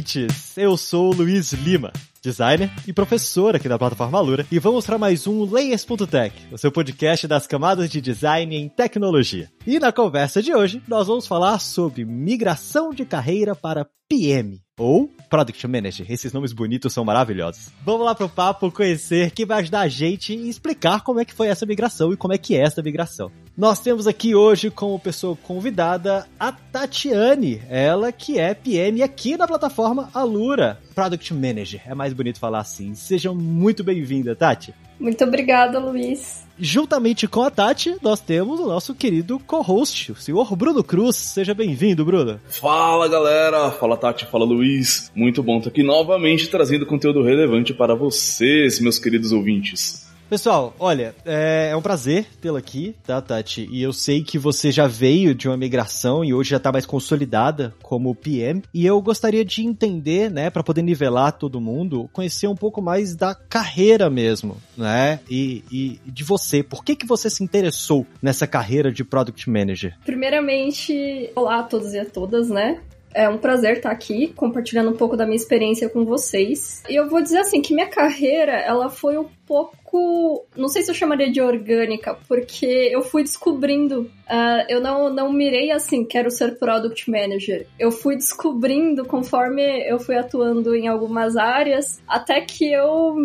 ouvintes! Eu sou o Luiz Lima designer e professor aqui da plataforma Alura, e vamos para mais um Layers.tech, o seu podcast das camadas de design em tecnologia. E na conversa de hoje, nós vamos falar sobre migração de carreira para PM ou Product Manager. Esses nomes bonitos são maravilhosos. Vamos lá pro papo conhecer quem vai ajudar a gente e explicar como é que foi essa migração e como é que é essa migração. Nós temos aqui hoje como pessoa convidada a Tatiane, ela que é PM aqui na plataforma Alura, Product Manager. É mais bonito falar assim. Seja muito bem-vinda, Tati. Muito obrigada, Luiz. Juntamente com a Tati, nós temos o nosso querido co-host, o senhor Bruno Cruz. Seja bem-vindo, Bruno. Fala, galera. Fala, Tati. Fala, Luiz. Muito bom estar aqui novamente trazendo conteúdo relevante para vocês, meus queridos ouvintes. Pessoal, olha, é, é um prazer tê-la aqui, tá, Tati? E eu sei que você já veio de uma migração e hoje já tá mais consolidada como PM. E eu gostaria de entender, né, para poder nivelar todo mundo, conhecer um pouco mais da carreira mesmo, né? E, e de você. Por que, que você se interessou nessa carreira de Product Manager? Primeiramente, olá a todos e a todas, né? É um prazer estar aqui compartilhando um pouco da minha experiência com vocês. E eu vou dizer assim que minha carreira, ela foi um pouco, não sei se eu chamaria de orgânica, porque eu fui descobrindo, uh, eu não, não mirei assim, quero ser product manager. Eu fui descobrindo conforme eu fui atuando em algumas áreas, até que eu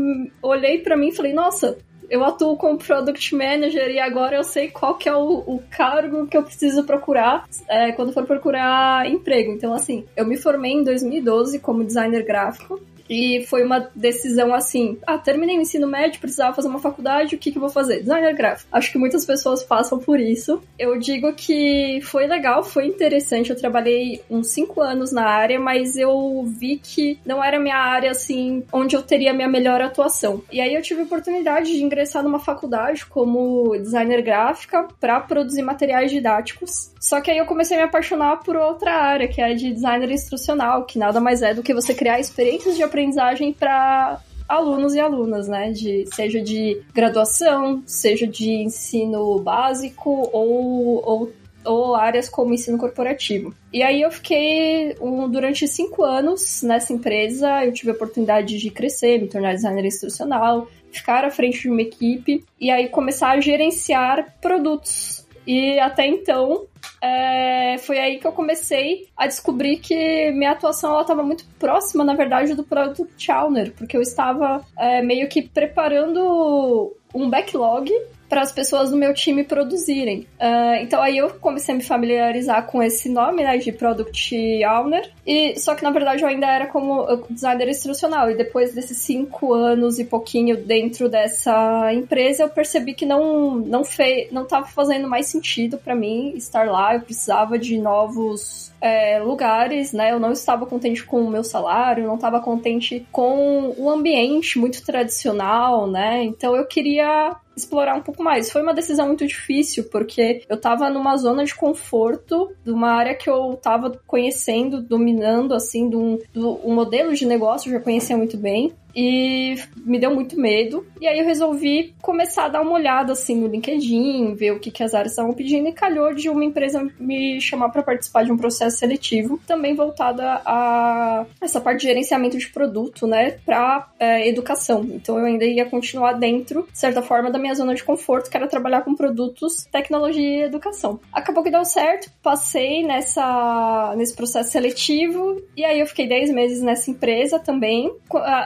olhei para mim e falei, nossa, eu atuo como Product Manager e agora eu sei qual que é o, o cargo que eu preciso procurar é, quando for procurar emprego. Então, assim, eu me formei em 2012 como designer gráfico. E foi uma decisão assim: ah, terminei o ensino médio, precisava fazer uma faculdade, o que, que eu vou fazer? Designer gráfico. Acho que muitas pessoas passam por isso. Eu digo que foi legal, foi interessante. Eu trabalhei uns cinco anos na área, mas eu vi que não era minha área assim, onde eu teria minha melhor atuação. E aí eu tive a oportunidade de ingressar numa faculdade como designer gráfica para produzir materiais didáticos. Só que aí eu comecei a me apaixonar por outra área, que é a de designer instrucional, que nada mais é do que você criar experiências de aprendizagem para alunos e alunas, né? De, seja de graduação, seja de ensino básico ou, ou, ou áreas como ensino corporativo. E aí eu fiquei um, durante cinco anos nessa empresa, eu tive a oportunidade de crescer, me tornar designer instrucional, ficar à frente de uma equipe e aí começar a gerenciar produtos. E até então é, foi aí que eu comecei a descobrir que minha atuação estava muito próxima, na verdade, do Product Owner, porque eu estava é, meio que preparando um backlog para as pessoas do meu time produzirem. Uh, então aí eu comecei a me familiarizar com esse nome, né, de Product Owner, e só que na verdade eu ainda era como designer instrucional, e depois desses cinco anos e pouquinho dentro dessa empresa, eu percebi que não não fez, não estava fazendo mais sentido para mim estar lá, eu precisava de novos é, lugares, né? Eu não estava contente com o meu salário, não estava contente com o ambiente muito tradicional, né? Então eu queria explorar um pouco mais. Foi uma decisão muito difícil, porque eu tava numa zona de conforto, de uma área que eu tava conhecendo, dominando, assim, um, de um modelo de negócio, eu já conhecia muito bem e me deu muito medo. E aí eu resolvi começar a dar uma olhada assim no LinkedIn, ver o que, que as áreas estavam pedindo e calhou de uma empresa me chamar para participar de um processo seletivo, também voltada a essa parte de gerenciamento de produto, né, para é, educação. Então eu ainda ia continuar dentro, de certa forma, da minha zona de conforto, que era trabalhar com produtos, tecnologia e educação. Acabou que deu certo, passei nessa nesse processo seletivo e aí eu fiquei 10 meses nessa empresa também.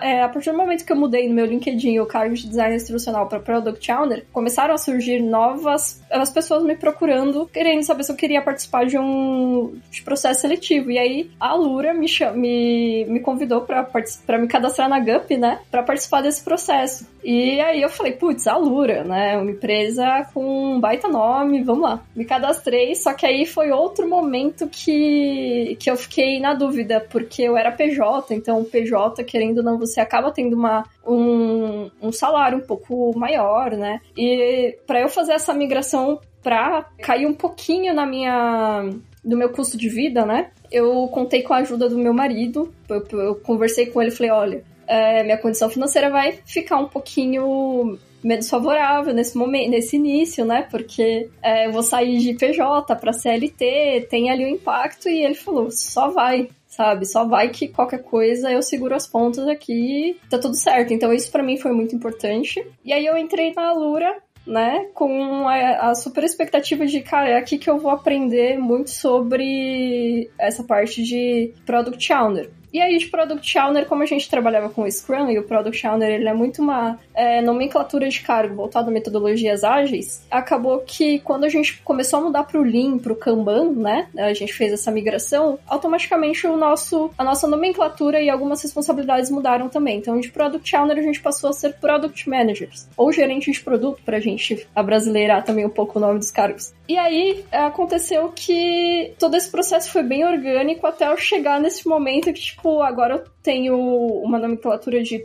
É, a partir do momento que eu mudei no meu LinkedIn o cargo de design instrucional para Product Owner, começaram a surgir novas as pessoas me procurando, querendo saber se eu queria participar de um de processo seletivo. E aí a Lura me, me, me convidou para me cadastrar na GUP, né, para participar desse processo. E aí eu falei, putz, a Lura, né, uma empresa com um baita nome, vamos lá. Me cadastrei, só que aí foi outro momento que, que eu fiquei na dúvida, porque eu era PJ, então PJ, querendo ou não, você acaba tendo uma, um, um salário um pouco maior, né? E para eu fazer essa migração pra cair um pouquinho na minha do meu custo de vida, né? Eu contei com a ajuda do meu marido. Eu, eu conversei com ele falei: olha, é, minha condição financeira vai ficar um pouquinho menos favorável nesse momento, nesse início, né? Porque é, eu vou sair de PJ para CLT, tem ali o um impacto, e ele falou: só vai. Sabe, só vai que qualquer coisa eu seguro as pontas aqui, tá tudo certo. Então, isso para mim foi muito importante. E aí, eu entrei na Lura né? Com a, a, super expectativa de, cara, é aqui que eu vou aprender muito sobre essa parte de Product Owner. E aí, de Product Owner, como a gente trabalhava com o Scrum, e o Product Owner ele é muito uma é, nomenclatura de cargo voltada a metodologias ágeis, acabou que quando a gente começou a mudar para o Lean, para o Kanban, né, a gente fez essa migração, automaticamente o nosso, a nossa nomenclatura e algumas responsabilidades mudaram também. Então, de Product Owner, a gente passou a ser Product Managers, ou gerente de produto, para a gente abrasileirar também um pouco o nome dos cargos. E aí, aconteceu que todo esse processo foi bem orgânico até eu chegar nesse momento que, tipo, tipo, agora eu tenho uma nomenclatura de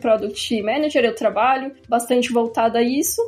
Product Manager, eu trabalho bastante voltada a isso.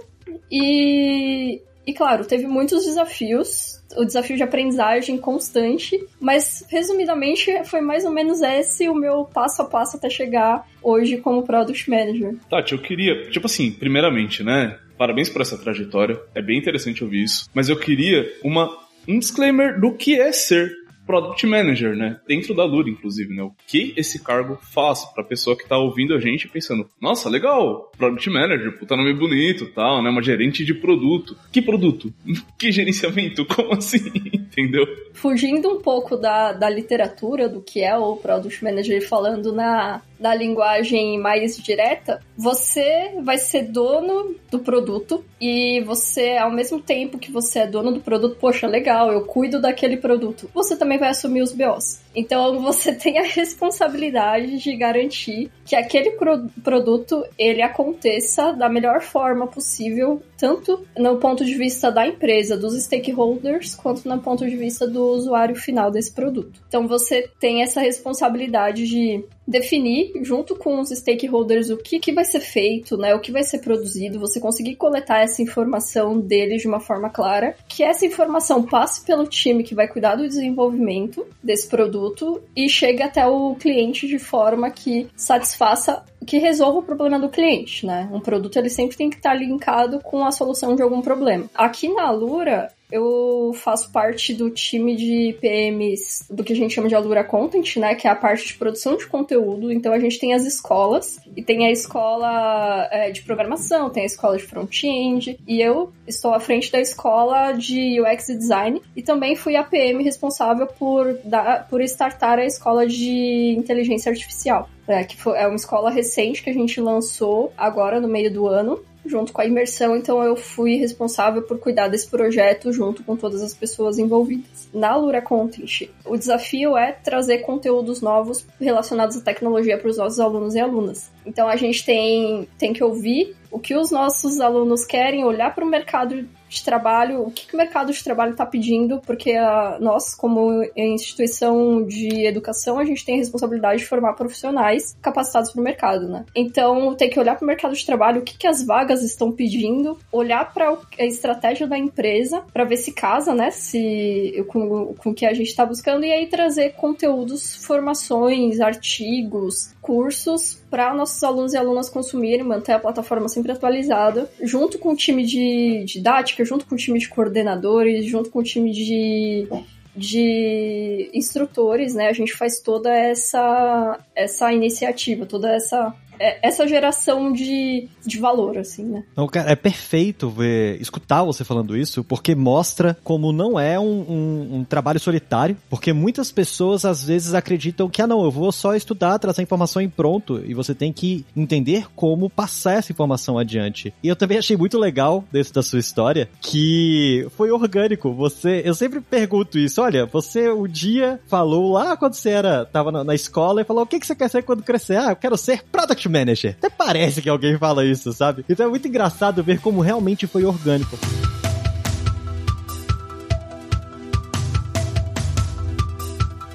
E, e claro, teve muitos desafios, o desafio de aprendizagem constante, mas resumidamente foi mais ou menos esse o meu passo a passo até chegar hoje como Product Manager. Tati, eu queria, tipo assim, primeiramente, né? Parabéns por essa trajetória, é bem interessante ouvir isso, mas eu queria uma, um disclaimer do que é ser Product Manager, né? Dentro da Lura, inclusive, né? O que esse cargo faz pra pessoa que tá ouvindo a gente pensando, nossa, legal, Product Manager, puta nome bonito tal, né? Uma gerente de produto. Que produto? Que gerenciamento? Como assim? Entendeu? Fugindo um pouco da, da literatura, do que é o Product Manager falando na, na linguagem mais direta, você vai ser dono do produto e você, ao mesmo tempo que você é dono do produto, poxa, legal, eu cuido daquele produto, você também vai assumir os BOs. Então você tem a responsabilidade de garantir que aquele pro produto ele aconteça da melhor forma possível, tanto no ponto de vista da empresa, dos stakeholders, quanto no ponto de vista do usuário final desse produto. Então você tem essa responsabilidade de definir junto com os stakeholders o que, que vai ser feito, né, o que vai ser produzido, você conseguir coletar essa informação deles de uma forma clara, que essa informação passe pelo time que vai cuidar do desenvolvimento desse produto e chegue até o cliente de forma que satisfaça que resolva o problema do cliente, né? Um produto ele sempre tem que estar linkado com a solução de algum problema. Aqui na Alura, eu faço parte do time de PMs do que a gente chama de Alura Content, né? Que é a parte de produção de conteúdo. Então a gente tem as escolas e tem a escola é, de programação, tem a escola de front-end e eu estou à frente da escola de UX Design e também fui a PM responsável por, dar, por startar a escola de inteligência artificial. É, que foi, é uma escola recente que a gente lançou agora no meio do ano junto com a imersão, então eu fui responsável por cuidar desse projeto junto com todas as pessoas envolvidas. Na Lura Content, o desafio é trazer conteúdos novos relacionados à tecnologia para os nossos alunos e alunas. Então a gente tem, tem que ouvir o que os nossos alunos querem, olhar para o mercado de trabalho, o que, que o mercado de trabalho está pedindo, porque a, nós, como instituição de educação, a gente tem a responsabilidade de formar profissionais capacitados para o mercado, né? Então, tem que olhar para o mercado de trabalho, o que, que as vagas estão pedindo, olhar para a estratégia da empresa, para ver se casa, né? Se, com, com o que a gente está buscando, e aí trazer conteúdos, formações, artigos, cursos para nossos alunos e alunas consumirem, manter a plataforma sempre atualizada, junto com o time de didática, junto com o time de coordenadores, junto com o time de de instrutores, né? A gente faz toda essa essa iniciativa, toda essa é, essa geração de, de valor, assim, né? Não, cara, é perfeito ver, escutar você falando isso, porque mostra como não é um, um, um, trabalho solitário, porque muitas pessoas às vezes acreditam que, ah, não, eu vou só estudar, trazer informação em pronto, e você tem que entender como passar essa informação adiante. E eu também achei muito legal desse da sua história, que foi orgânico. Você, eu sempre pergunto isso, olha, você um dia falou lá quando você era, tava na, na escola e falou, o que, que você quer ser quando crescer? Ah, eu quero ser product Manager. Até parece que alguém fala isso, sabe? Então é muito engraçado ver como realmente foi orgânico.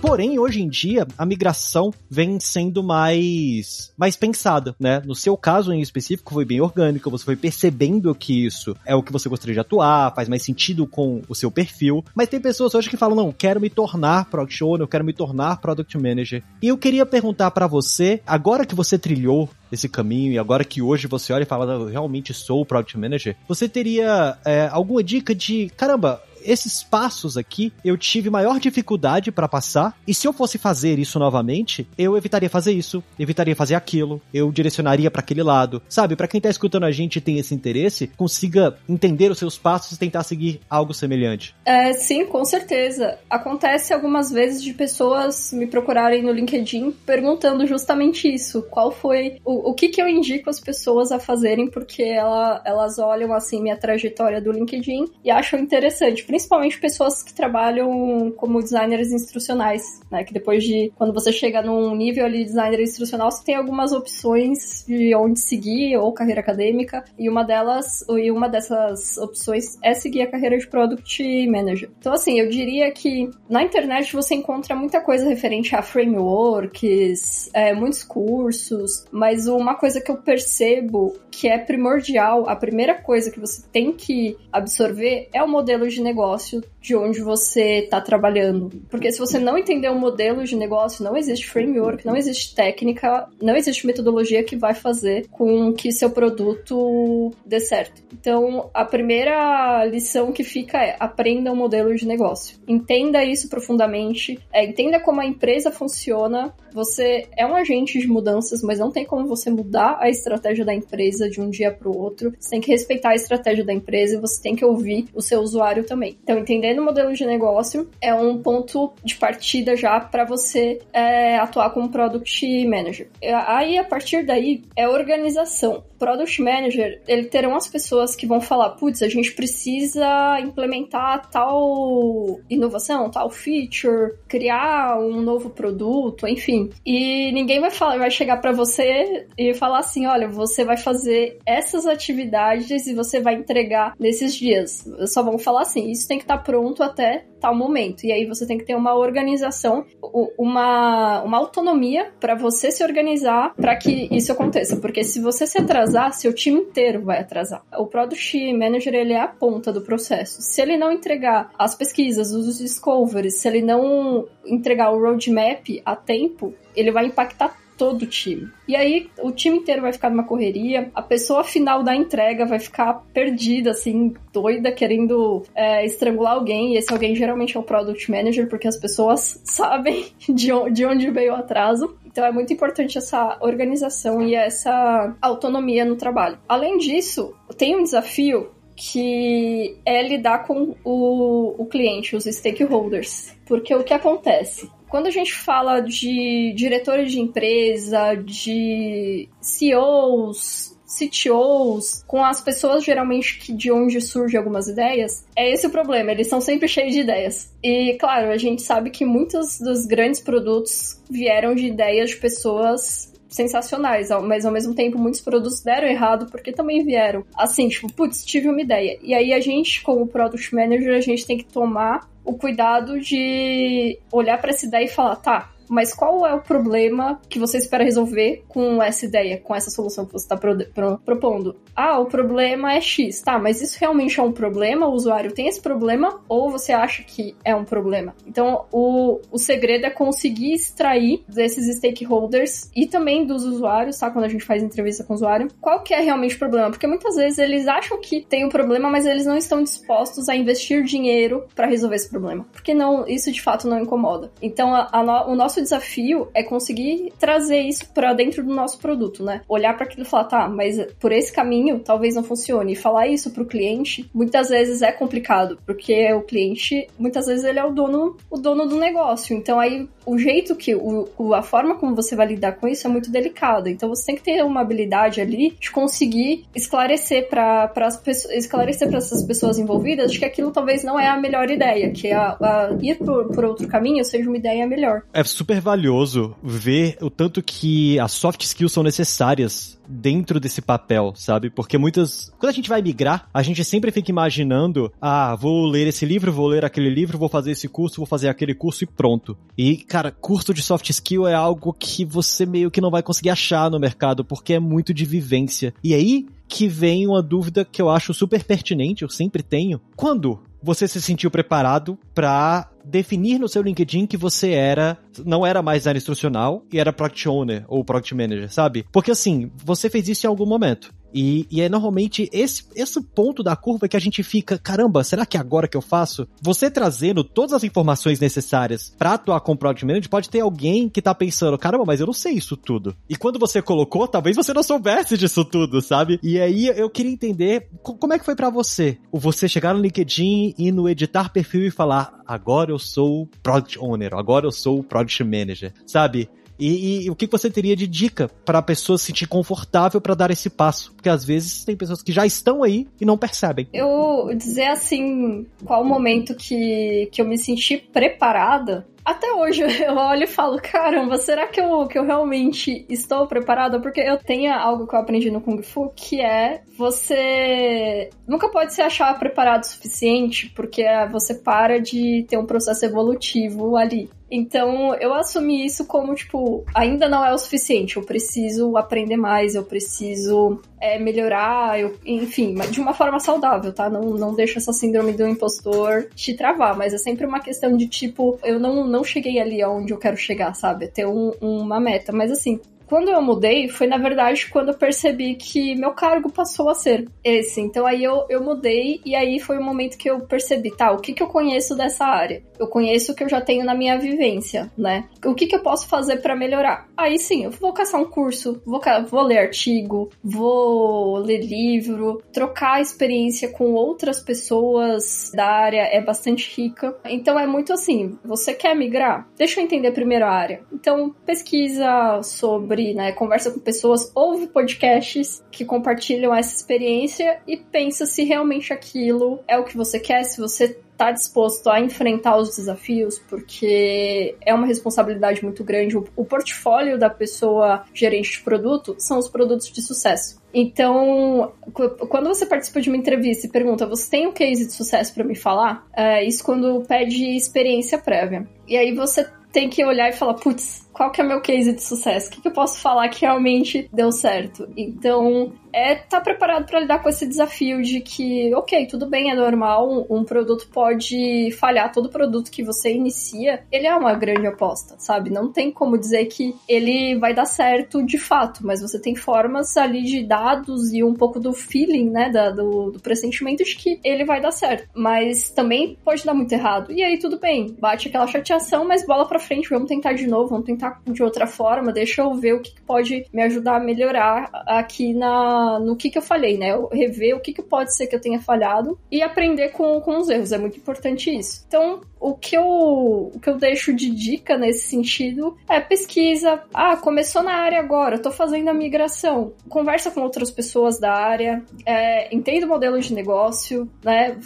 Porém, hoje em dia, a migração vem sendo mais, mais pensada, né? No seu caso em específico, foi bem orgânico, você foi percebendo que isso é o que você gostaria de atuar, faz mais sentido com o seu perfil. Mas tem pessoas hoje que falam, não, quero me tornar Product Owner, quero me tornar Product Manager. E eu queria perguntar para você, agora que você trilhou esse caminho e agora que hoje você olha e fala, eu realmente sou o Product Manager, você teria é, alguma dica de, caramba, esses passos aqui eu tive maior dificuldade para passar, e se eu fosse fazer isso novamente, eu evitaria fazer isso, evitaria fazer aquilo, eu direcionaria para aquele lado. Sabe, para quem tá escutando a gente e tem esse interesse, consiga entender os seus passos e tentar seguir algo semelhante. É, sim, com certeza. Acontece algumas vezes de pessoas me procurarem no LinkedIn perguntando justamente isso. Qual foi o, o que que eu indico as pessoas a fazerem porque ela, elas olham assim minha trajetória do LinkedIn e acham interessante pessoas que trabalham como designers instrucionais, né? Que depois de quando você chega num nível ali de designer instrucional, você tem algumas opções de onde seguir ou carreira acadêmica, e uma delas, e uma dessas opções é seguir a carreira de product manager. Então assim, eu diria que na internet você encontra muita coisa referente a frameworks, é, muitos cursos, mas uma coisa que eu percebo que é primordial, a primeira coisa que você tem que absorver é o modelo de negócio negócio de onde você está trabalhando. Porque se você não entender o modelo de negócio, não existe framework, não existe técnica, não existe metodologia que vai fazer com que seu produto dê certo. Então, a primeira lição que fica é aprenda o um modelo de negócio. Entenda isso profundamente, é, entenda como a empresa funciona. Você é um agente de mudanças, mas não tem como você mudar a estratégia da empresa de um dia para o outro. Você tem que respeitar a estratégia da empresa e você tem que ouvir o seu usuário também. Então, entendendo o modelo de negócio é um ponto de partida já para você é, atuar como Product Manager. Aí, a partir daí, é organização. Product Manager, ele terão as pessoas que vão falar, putz, a gente precisa implementar tal inovação, tal feature, criar um novo produto, enfim. E ninguém vai falar, vai chegar para você e falar assim, olha, você vai fazer essas atividades e você vai entregar nesses dias. Só vão falar assim, isso tem que estar tá pronto até tal momento. E aí você tem que ter uma organização, uma, uma autonomia para você se organizar para que isso aconteça. Porque se você se atrasar, seu time inteiro vai atrasar. O Product Manager, ele é a ponta do processo. Se ele não entregar as pesquisas, os discoveries, se ele não entregar o roadmap a tempo, ele vai impactar todo o time. E aí o time inteiro vai ficar numa correria, a pessoa final da entrega vai ficar perdida, assim, doida, querendo é, estrangular alguém, e esse alguém geralmente é o Product Manager, porque as pessoas sabem de onde veio o atraso. Então é muito importante essa organização e essa autonomia no trabalho. Além disso, tem um desafio que é lidar com o, o cliente, os stakeholders. Porque o que acontece? Quando a gente fala de diretores de empresa, de CEOs, CTOs, com as pessoas geralmente que de onde surgem algumas ideias, é esse o problema, eles são sempre cheios de ideias. E claro, a gente sabe que muitos dos grandes produtos vieram de ideias de pessoas sensacionais, mas ao mesmo tempo muitos produtos deram errado porque também vieram. Assim, tipo, putz, tive uma ideia. E aí a gente, como Product Manager, a gente tem que tomar o cuidado de olhar para essa ideia e falar, tá, mas qual é o problema que você espera resolver com essa ideia, com essa solução que você está pro, pro, propondo? Ah, o problema é X, tá, mas isso realmente é um problema? O usuário tem esse problema ou você acha que é um problema? Então, o, o segredo é conseguir extrair desses stakeholders e também dos usuários, tá? Quando a gente faz entrevista com o usuário, qual que é realmente o problema? Porque muitas vezes eles acham que tem um problema, mas eles não estão dispostos a investir dinheiro para resolver esse problema. Porque não, isso de fato não incomoda. Então, a, a, o nosso desafio é conseguir trazer isso para dentro do nosso produto, né? Olhar para aquilo e falar, tá, mas por esse caminho talvez não funcione. E falar isso pro cliente muitas vezes é complicado, porque o cliente, muitas vezes ele é o dono, o dono do negócio. Então aí o jeito que, o, a forma como você vai lidar com isso é muito delicada. Então você tem que ter uma habilidade ali de conseguir esclarecer para as pessoas, esclarecer para essas pessoas envolvidas de que aquilo talvez não é a melhor ideia, que a, a ir por, por outro caminho seja uma ideia melhor. É super valioso ver o tanto que as soft skills são necessárias dentro desse papel, sabe? Porque muitas. Quando a gente vai migrar, a gente sempre fica imaginando: ah, vou ler esse livro, vou ler aquele livro, vou fazer esse curso, vou fazer aquele curso e pronto. E, cara, curso de soft skill é algo que você meio que não vai conseguir achar no mercado, porque é muito de vivência. E aí que vem uma dúvida que eu acho super pertinente, eu sempre tenho. Quando você se sentiu preparado para definir no seu LinkedIn que você era, não era mais designer instrucional e era product owner ou product manager, sabe? Porque assim, você fez isso em algum momento. E, e, é normalmente esse, esse ponto da curva que a gente fica, caramba, será que agora que eu faço? Você trazendo todas as informações necessárias para atuar como Product Manager, pode ter alguém que tá pensando, caramba, mas eu não sei isso tudo. E quando você colocou, talvez você não soubesse disso tudo, sabe? E aí eu queria entender como é que foi para você? O você chegar no LinkedIn e no editar perfil e falar, agora eu sou Product Owner, agora eu sou Product Manager, sabe? E, e, o que você teria de dica para a pessoa se sentir confortável para dar esse passo? Porque às vezes tem pessoas que já estão aí e não percebem. Eu dizer assim, qual o momento que, que eu me senti preparada até hoje eu olho e falo, caramba, será que eu, que eu realmente estou preparada? Porque eu tenho algo que eu aprendi no Kung Fu, que é você nunca pode se achar preparado o suficiente, porque você para de ter um processo evolutivo ali. Então, eu assumi isso como, tipo, ainda não é o suficiente. Eu preciso aprender mais, eu preciso é, melhorar, eu, enfim, de uma forma saudável, tá? Não, não deixa essa síndrome do impostor te travar, mas é sempre uma questão de, tipo, eu não, não cheguei ali aonde eu quero chegar, sabe? Ter um, uma meta. Mas, assim, quando eu mudei, foi na verdade quando eu percebi que meu cargo passou a ser esse. Então aí eu, eu mudei e aí foi o momento que eu percebi, tá, o que, que eu conheço dessa área? Eu conheço o que eu já tenho na minha vivência, né? O que, que eu posso fazer para melhorar? Aí sim, eu vou caçar um curso, vou, vou ler artigo, vou ler livro, trocar experiência com outras pessoas da área é bastante rica. Então é muito assim, você quer migrar? Deixa eu entender primeiro a área. Então pesquisa sobre sobre, né, conversa com pessoas, ouve podcasts que compartilham essa experiência e pensa se realmente aquilo é o que você quer, se você tá disposto a enfrentar os desafios, porque é uma responsabilidade muito grande. O, portfólio da pessoa gerente de produto são os produtos de sucesso. Então, quando você participa de uma entrevista e pergunta, você tem um case de sucesso para me falar? É, isso quando pede experiência prévia. E aí você tem que olhar e falar, putz, qual que é o meu case de sucesso? O que, que eu posso falar que realmente deu certo? Então, é estar tá preparado para lidar com esse desafio de que, ok, tudo bem, é normal, um, produto pode falhar, todo produto que você inicia, ele é uma grande aposta, sabe? Não tem como dizer que ele vai dar certo de fato, mas você tem formas ali de dados e um pouco do feeling, né, da, do, do pressentimento de que ele vai dar certo, mas também pode dar muito errado. E aí, tudo bem, bate aquela chateação, mas bola pra frente, vamos tentar de novo, vamos tentar de outra forma, deixa eu ver o que pode me ajudar a melhorar aqui na, no que, que eu falei, né? Eu rever o que, que pode ser que eu tenha falhado e aprender com, com os erros. É muito importante isso. Então, o que eu, o que eu deixo de dica nesse sentido é pesquisa. Ah, começou na área agora, tô fazendo a migração. Conversa com outras pessoas da área, é, entenda o modelo de negócio, né?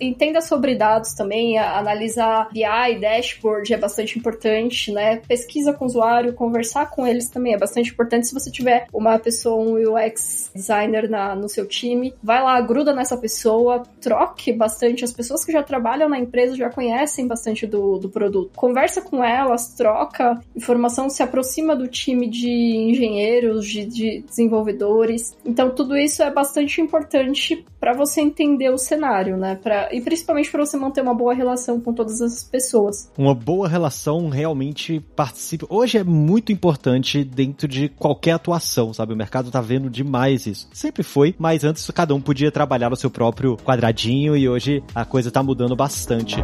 Entenda sobre dados também, analisar BI, dashboard é bastante importante, né? Pesquisa com o usuário, conversar com eles também é bastante importante. Se você tiver uma pessoa, um UX designer na, no seu time, vai lá, gruda nessa pessoa, troque bastante. As pessoas que já trabalham na empresa já conhecem conhecem bastante do, do produto. Conversa com elas, troca informação, se aproxima do time de engenheiros, de, de desenvolvedores. Então, tudo isso é bastante importante para você entender o cenário, né? Pra, e principalmente para você manter uma boa relação com todas as pessoas. Uma boa relação realmente participa. Hoje é muito importante dentro de qualquer atuação, sabe? O mercado tá vendo demais isso. Sempre foi, mas antes cada um podia trabalhar no seu próprio quadradinho e hoje a coisa tá mudando bastante.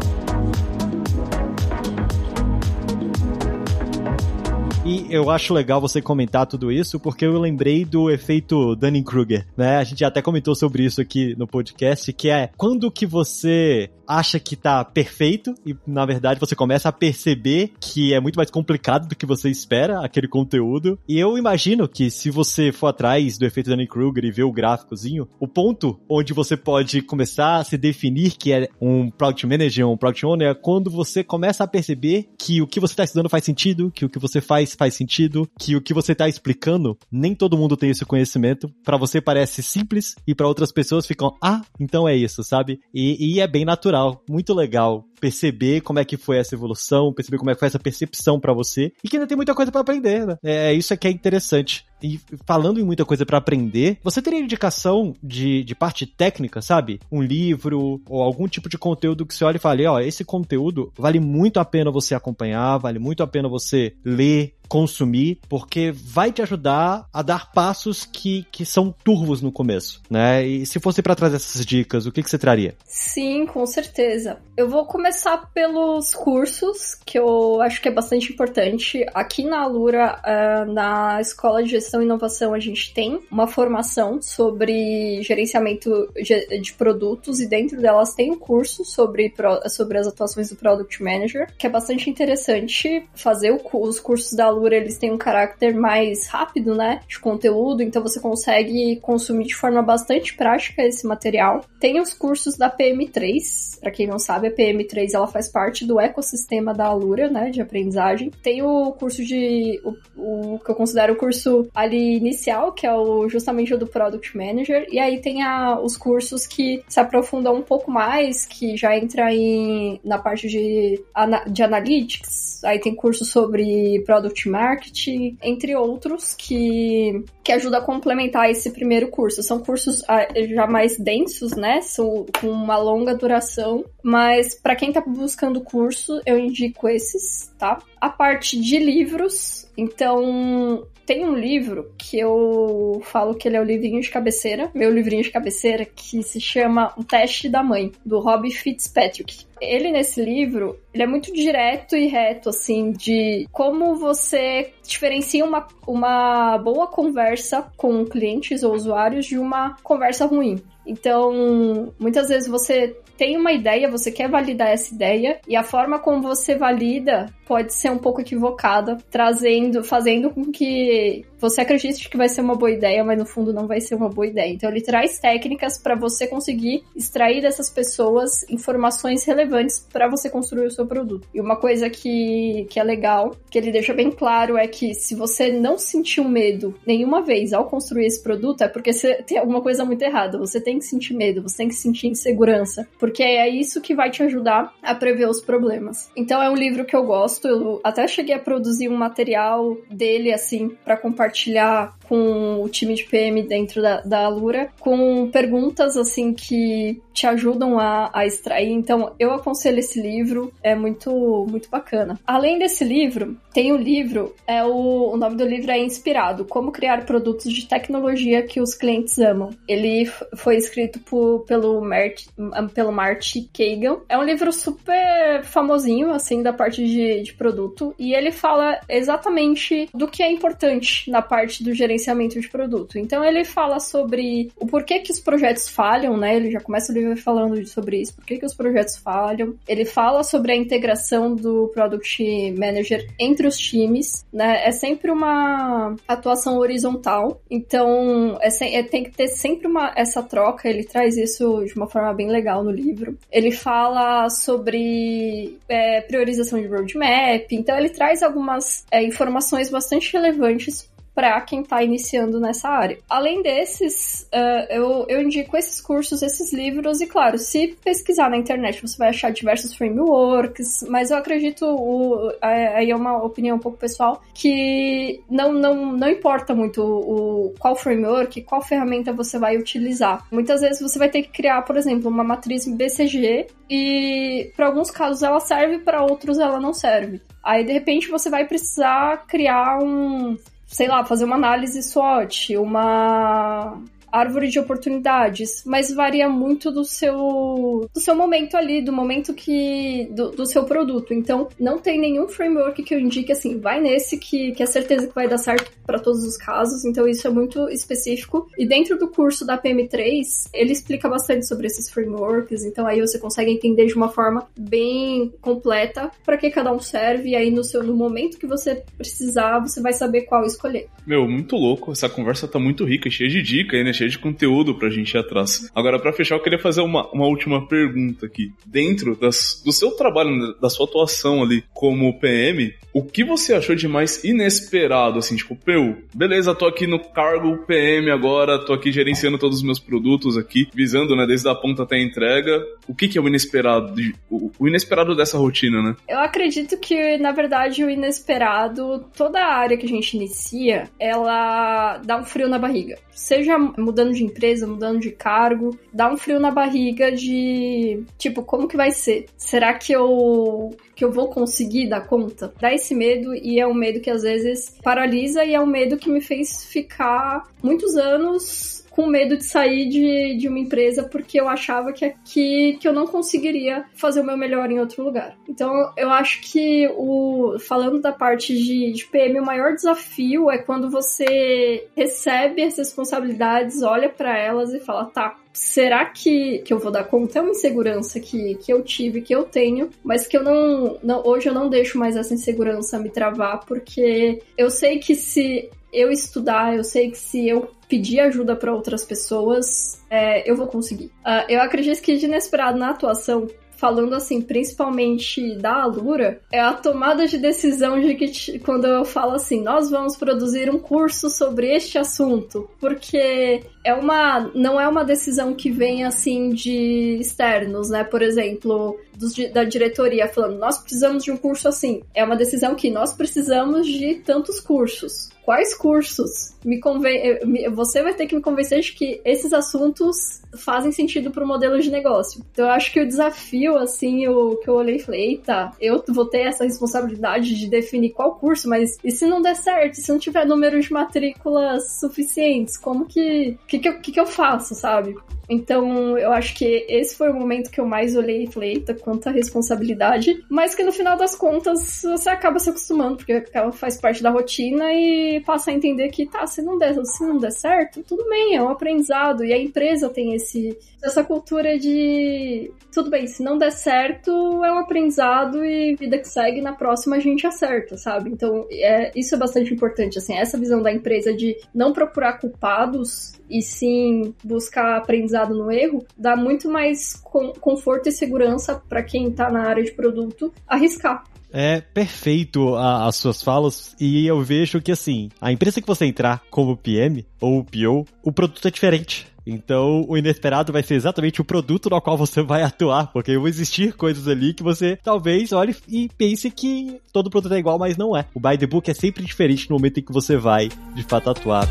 E eu acho legal você comentar tudo isso, porque eu lembrei do efeito Dunning-Kruger, né? A gente até comentou sobre isso aqui no podcast, que é quando que você acha que tá perfeito e na verdade você começa a perceber que é muito mais complicado do que você espera aquele conteúdo. E eu imagino que se você for atrás do efeito Dunning-Kruger e ver o gráficozinho, o ponto onde você pode começar a se definir que é um Product Manager, um Product Owner, é quando você começa a perceber que o que você está estudando faz sentido, que o que você faz faz sentido, que o que você está explicando, nem todo mundo tem esse conhecimento. Para você parece simples e para outras pessoas ficam, ah, então é isso, sabe? E, e é bem natural, muito legal perceber como é que foi essa evolução, perceber como é que foi essa percepção para você e que ainda tem muita coisa para aprender, né? É, é isso é que é interessante. E falando em muita coisa para aprender, você teria indicação de, de parte técnica, sabe? Um livro ou algum tipo de conteúdo que você olha e fale, ó, esse conteúdo vale muito a pena você acompanhar, vale muito a pena você ler, consumir, porque vai te ajudar a dar passos que, que são turvos no começo, né? E se fosse para trazer essas dicas, o que, que você traria? Sim, com certeza. Eu vou começar pelos cursos, que eu acho que é bastante importante. Aqui na Alura, uh, na Escola de Gestão e Inovação, a gente tem uma formação sobre gerenciamento de produtos e dentro delas tem um curso sobre, sobre as atuações do Product Manager, que é bastante interessante fazer os cursos da Alura eles têm um caráter mais rápido, né, de conteúdo, então você consegue consumir de forma bastante prática esse material. Tem os cursos da PM3, para quem não sabe, a PM3 ela faz parte do ecossistema da Alura, né, de aprendizagem. Tem o curso de o, o que eu considero o curso ali inicial, que é o justamente o do Product Manager, e aí tem a, os cursos que se aprofundam um pouco mais, que já entra em na parte de, de analytics, aí tem curso sobre Product marketing, entre outros, que, que ajuda a complementar esse primeiro curso. São cursos ah, já mais densos, né? São com uma longa duração, mas para quem tá buscando curso, eu indico esses, tá? A parte de livros, então tem um livro que eu falo que ele é o livrinho de cabeceira, meu livrinho de cabeceira, que se chama O Teste da Mãe, do Rob Fitzpatrick. Ele, nesse livro, ele é muito direto e reto, assim, de como você diferencia uma, uma boa conversa com clientes ou usuários de uma conversa ruim. Então, muitas vezes você tem uma ideia, você quer validar essa ideia, e a forma como você valida pode ser um pouco equivocada, trazendo, fazendo com que você acredite que vai ser uma boa ideia, mas no fundo não vai ser uma boa ideia. Então ele traz técnicas para você conseguir extrair dessas pessoas informações relevantes para você construir o seu produto. E uma coisa que, que é legal, que ele deixa bem claro, é que se você não sentiu medo nenhuma vez ao construir esse produto, é porque você tem alguma coisa muito errada. Você tem que sentir medo, você tem que sentir insegurança, porque é isso que vai te ajudar a prever os problemas. Então é um livro que eu gosto. Eu até cheguei a produzir um material dele, assim, para compartilhar Churchill com o time de PM dentro da, da Alura, com perguntas, assim, que te ajudam a, a extrair. Então, eu aconselho esse livro, é muito, muito bacana. Além desse livro, tem o um livro, é o, o nome do livro é Inspirado, Como Criar Produtos de Tecnologia que os Clientes Amam. Ele foi escrito por, pelo, Mert, pelo Marty Kagan. É um livro super famosinho, assim, da parte de de produto e ele fala exatamente do que é importante na parte do gerenciamento de produto. Então ele fala sobre o porquê que os projetos falham, né? Ele já começa o livro falando sobre isso, por que os projetos falham. Ele fala sobre a integração do Product Manager entre os times, né? É sempre uma atuação horizontal, então é, é, tem que ter sempre uma, essa troca. Ele traz isso de uma forma bem legal no livro. Ele fala sobre é, priorização de roadmap. Então ele traz algumas é, informações bastante relevantes para quem está iniciando nessa área. Além desses, uh, eu, eu indico esses cursos, esses livros, e claro, se pesquisar na internet você vai achar diversos frameworks, mas eu acredito, o, aí é uma opinião um pouco pessoal, que não, não, não importa muito o, qual framework, qual ferramenta você vai utilizar. Muitas vezes você vai ter que criar, por exemplo, uma matriz BCG e para alguns casos ela serve, para outros ela não serve. Aí de repente você vai precisar criar um sei lá, fazer uma análise SWOT, uma árvore de oportunidades, mas varia muito do seu do seu momento ali, do momento que do, do seu produto. Então, não tem nenhum framework que eu indique assim, vai nesse que, que é certeza que vai dar certo para todos os casos. Então, isso é muito específico. E dentro do curso da PM3, ele explica bastante sobre esses frameworks. Então, aí você consegue entender de uma forma bem completa para que cada um serve. E aí, no seu no momento que você precisar, você vai saber qual escolher. Meu, muito louco. Essa conversa tá muito rica, cheia de dica, né? Cheia de conteúdo pra gente ir atrás. Agora, para fechar, eu queria fazer uma, uma última pergunta aqui. Dentro das, do seu trabalho, né, da sua atuação ali como PM, o que você achou de mais inesperado, assim, tipo, meu, beleza, tô aqui no cargo PM agora, tô aqui gerenciando todos os meus produtos aqui, visando, né, desde a ponta até a entrega. O que que é o inesperado, de, o, o inesperado dessa rotina, né? Eu acredito que, na verdade, o inesperado, toda a área que a gente inicia, ela dá um frio na barriga. Seja mudando de empresa, mudando de cargo, dá um frio na barriga de, tipo, como que vai ser? Será que eu que eu vou conseguir dar conta? Dá esse medo e é um medo que às vezes paralisa e é um medo que me fez ficar muitos anos com medo de sair de, de uma empresa porque eu achava que aqui que eu não conseguiria fazer o meu melhor em outro lugar. Então eu acho que o falando da parte de, de PM, o maior desafio é quando você recebe as responsabilidades, olha para elas e fala, tá, será que, que eu vou dar conta? É uma insegurança que, que eu tive, que eu tenho, mas que eu não, não. Hoje eu não deixo mais essa insegurança me travar, porque eu sei que se eu estudar, eu sei que se eu pedir ajuda para outras pessoas, é, eu vou conseguir. Uh, eu acredito que de inesperado na atuação, falando assim, principalmente da Alura, é a tomada de decisão de que quando eu falo assim, nós vamos produzir um curso sobre este assunto, porque é uma não é uma decisão que vem assim de externos, né? Por exemplo, dos, da diretoria falando, nós precisamos de um curso assim. É uma decisão que nós precisamos de tantos cursos quais cursos me conven... Eh, você vai ter que me convencer de que esses assuntos fazem sentido para o modelo de negócio. Então eu acho que o desafio, assim, o que eu olhei e falei, eita, eu vou ter essa responsabilidade de definir qual curso, mas e se não der certo? Se não tiver número de matrículas suficientes, como que. O que, que, que eu faço, sabe? Então, eu acho que esse foi o momento que eu mais olhei e falei, eita, quanta responsabilidade. Mas que no final das contas, você acaba se acostumando, porque faz parte da rotina e passa a entender que, tá, se não der, se não der certo, tudo bem, é um aprendizado. E a empresa tem esse, essa cultura de, tudo bem, se não der certo, é um aprendizado e vida que segue, na próxima a gente acerta, sabe? Então, é, isso é bastante importante, assim, essa visão da empresa de não procurar culpados e sim buscar aprendizado no erro, dá muito mais conforto e segurança para quem está na área de produto arriscar. É perfeito a, as suas falas e eu vejo que assim, a empresa que você entrar como PM ou PO, o produto é diferente. Então, o inesperado vai ser exatamente o produto no qual você vai atuar, porque vão existir coisas ali que você talvez olhe e pense que todo produto é igual, mas não é. O by the book é sempre diferente no momento em que você vai, de fato, atuar.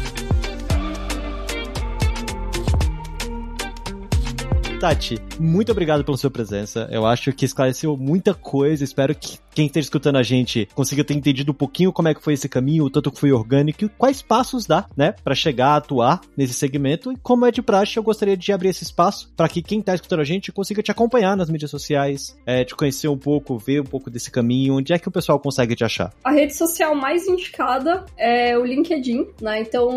Tati, muito obrigado pela sua presença. Eu acho que esclareceu muita coisa. Espero que quem esteja escutando a gente consiga ter entendido um pouquinho como é que foi esse caminho, o tanto que foi orgânico e quais passos dá, né, para chegar a atuar nesse segmento. E como é de praxe, eu gostaria de abrir esse espaço para que quem está escutando a gente consiga te acompanhar nas mídias sociais, é, te conhecer um pouco, ver um pouco desse caminho, onde é que o pessoal consegue te achar? A rede social mais indicada é o LinkedIn, né? Então,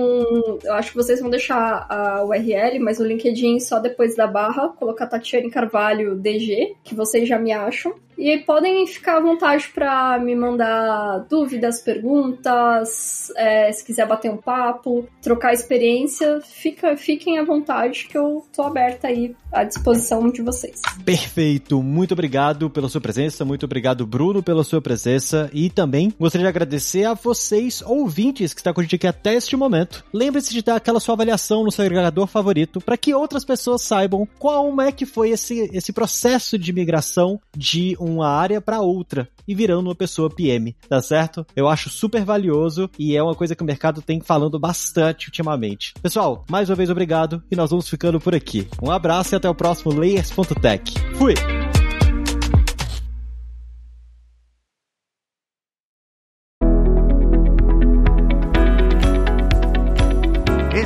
eu acho que vocês vão deixar a URL, mas o LinkedIn só depois da barra, colocar Tatiane Carvalho DG, que vocês já me acham. E podem ficar à vontade para me mandar dúvidas, perguntas, é, se quiser bater um papo, trocar experiência, fica, fiquem à vontade que eu tô aberta aí à disposição de vocês. Perfeito, muito obrigado pela sua presença, muito obrigado Bruno pela sua presença e também gostaria de agradecer a vocês ouvintes que estão com a gente aqui até este momento. Lembre-se de dar aquela sua avaliação no seu agregador favorito para que outras pessoas saibam como é que foi esse, esse processo de migração de uma área para outra e virando uma pessoa PM, tá certo? Eu acho super valioso e é uma coisa que o mercado tem falando bastante ultimamente. Pessoal, mais uma vez obrigado e nós vamos ficando por aqui. Um abraço e até o próximo Layers.tech. Fui!